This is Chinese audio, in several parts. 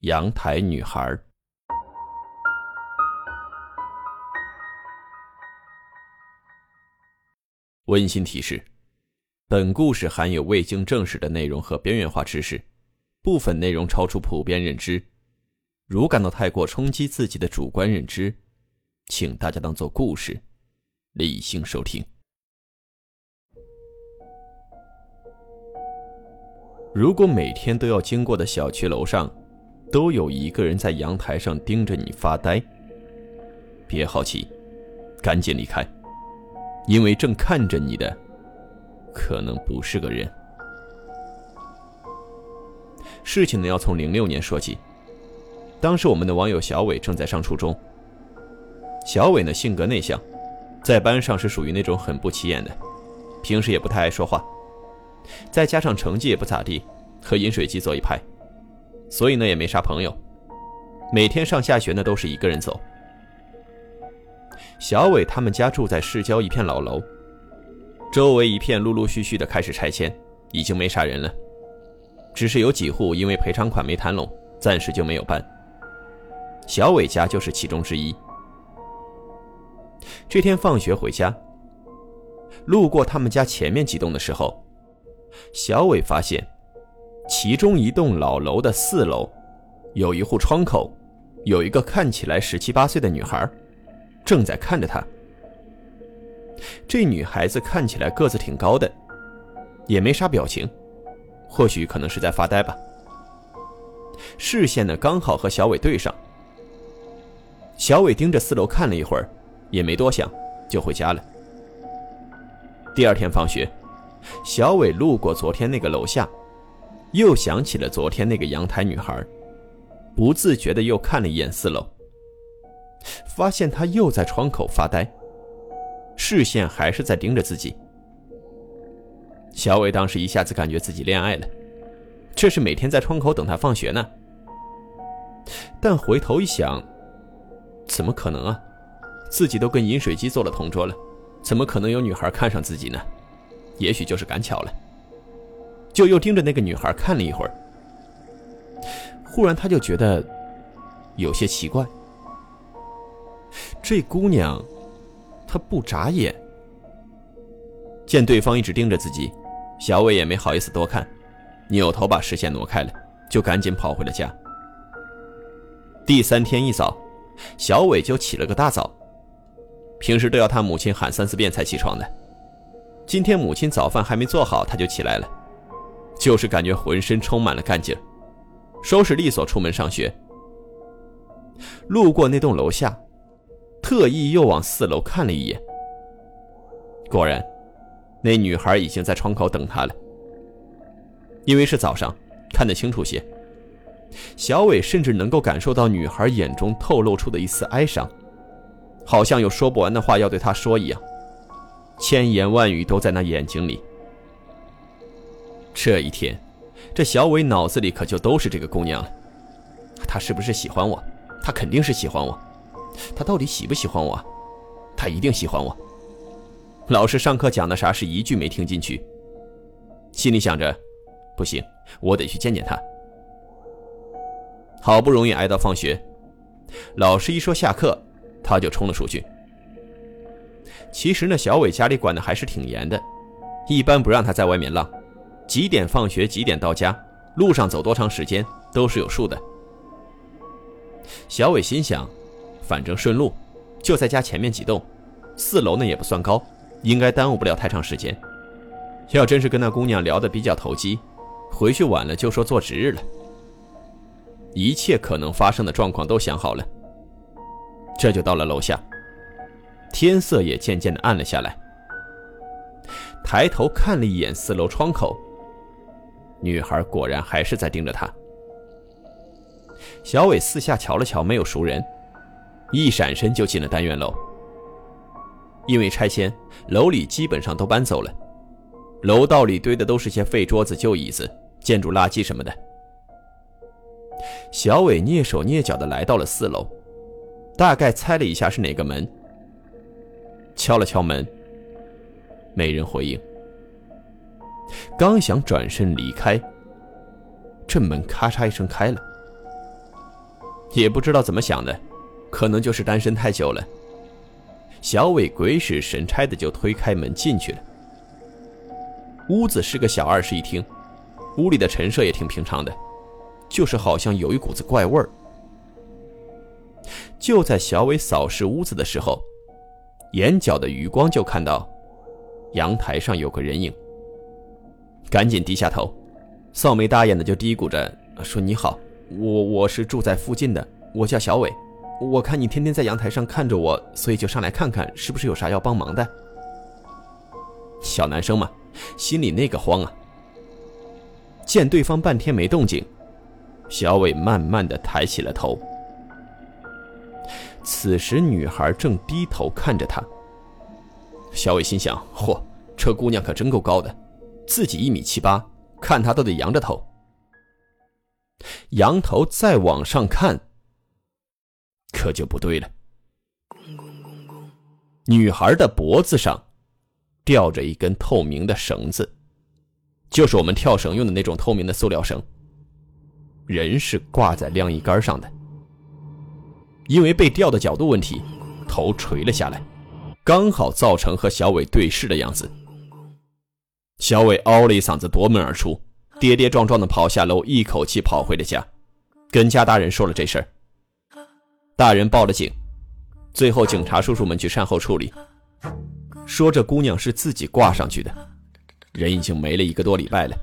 阳台女孩。温馨提示：本故事含有未经证实的内容和边缘化知识，部分内容超出普遍认知。如感到太过冲击自己的主观认知，请大家当做故事，理性收听。如果每天都要经过的小区楼上，都有一个人在阳台上盯着你发呆。别好奇，赶紧离开，因为正看着你的，可能不是个人。事情呢，要从零六年说起。当时我们的网友小伟正在上初中。小伟呢，性格内向，在班上是属于那种很不起眼的，平时也不太爱说话，再加上成绩也不咋地，和饮水机坐一排。所以呢，也没啥朋友，每天上下学呢都是一个人走。小伟他们家住在市郊一片老楼，周围一片陆陆续续的开始拆迁，已经没啥人了，只是有几户因为赔偿款没谈拢，暂时就没有搬。小伟家就是其中之一。这天放学回家，路过他们家前面几栋的时候，小伟发现。其中一栋老楼的四楼，有一户窗口，有一个看起来十七八岁的女孩，正在看着他。这女孩子看起来个子挺高的，也没啥表情，或许可能是在发呆吧。视线呢刚好和小伟对上。小伟盯着四楼看了一会儿，也没多想，就回家了。第二天放学，小伟路过昨天那个楼下。又想起了昨天那个阳台女孩，不自觉的又看了一眼四楼，发现她又在窗口发呆，视线还是在盯着自己。小伟当时一下子感觉自己恋爱了，这是每天在窗口等她放学呢。但回头一想，怎么可能啊？自己都跟饮水机做了同桌了，怎么可能有女孩看上自己呢？也许就是赶巧了。就又盯着那个女孩看了一会儿，忽然他就觉得有些奇怪。这姑娘，她不眨眼。见对方一直盯着自己，小伟也没好意思多看，扭头把视线挪开了，就赶紧跑回了家。第三天一早，小伟就起了个大早，平时都要他母亲喊三四遍才起床的，今天母亲早饭还没做好，他就起来了。就是感觉浑身充满了干劲收拾利索出门上学。路过那栋楼下，特意又往四楼看了一眼。果然，那女孩已经在窗口等他了。因为是早上，看得清楚些。小伟甚至能够感受到女孩眼中透露出的一丝哀伤，好像有说不完的话要对他说一样，千言万语都在那眼睛里。这一天，这小伟脑子里可就都是这个姑娘了。她是不是喜欢我？她肯定是喜欢我。她到底喜不喜欢我？她一定喜欢我。老师上课讲的啥是一句没听进去。心里想着，不行，我得去见见她。好不容易挨到放学，老师一说下课，他就冲了出去。其实呢，小伟家里管的还是挺严的，一般不让他在外面浪。几点放学？几点到家？路上走多长时间都是有数的。小伟心想，反正顺路，就在家前面几栋，四楼呢也不算高，应该耽误不了太长时间。要真是跟那姑娘聊得比较投机，回去晚了就说做值日了。一切可能发生的状况都想好了，这就到了楼下。天色也渐渐的暗了下来，抬头看了一眼四楼窗口。女孩果然还是在盯着他。小伟四下瞧了瞧，没有熟人，一闪身就进了单元楼。因为拆迁，楼里基本上都搬走了，楼道里堆的都是些废桌子、旧椅子、建筑垃圾什么的。小伟蹑手蹑脚地来到了四楼，大概猜了一下是哪个门，敲了敲门，没人回应。刚想转身离开，这门咔嚓一声开了。也不知道怎么想的，可能就是单身太久了。小伟鬼使神差的就推开门进去了。屋子是个小二室一厅，屋里的陈设也挺平常的，就是好像有一股子怪味儿。就在小伟扫视屋子的时候，眼角的余光就看到阳台上有个人影。赶紧低下头，扫眉大眼的就嘀咕着说：“你好，我我是住在附近的，我叫小伟。我看你天天在阳台上看着我，所以就上来看看是不是有啥要帮忙的。”小男生嘛，心里那个慌啊。见对方半天没动静，小伟慢慢的抬起了头。此时女孩正低头看着他。小伟心想：“嚯，这姑娘可真够高的。”自己一米七八，看他都得仰着头。仰头再往上看，可就不对了。女孩的脖子上吊着一根透明的绳子，就是我们跳绳用的那种透明的塑料绳。人是挂在晾衣杆上的，因为被吊的角度问题，头垂了下来，刚好造成和小伟对视的样子。小伟嗷了一嗓子，夺门而出，跌跌撞撞的跑下楼，一口气跑回了家，跟家大人说了这事儿。大人报了警，最后警察叔叔们去善后处理，说这姑娘是自己挂上去的，人已经没了一个多礼拜了。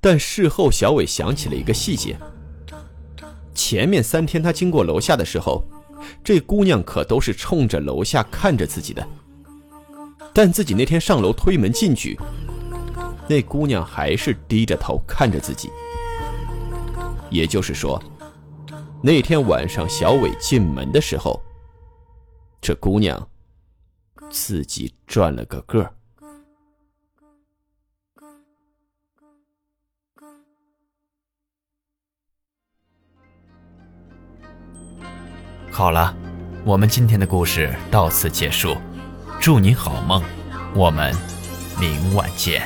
但事后小伟想起了一个细节：前面三天他经过楼下的时候，这姑娘可都是冲着楼下看着自己的。但自己那天上楼推门进去，那姑娘还是低着头看着自己。也就是说，那天晚上小伟进门的时候，这姑娘自己转了个个好了，我们今天的故事到此结束。祝你好梦，我们明晚见。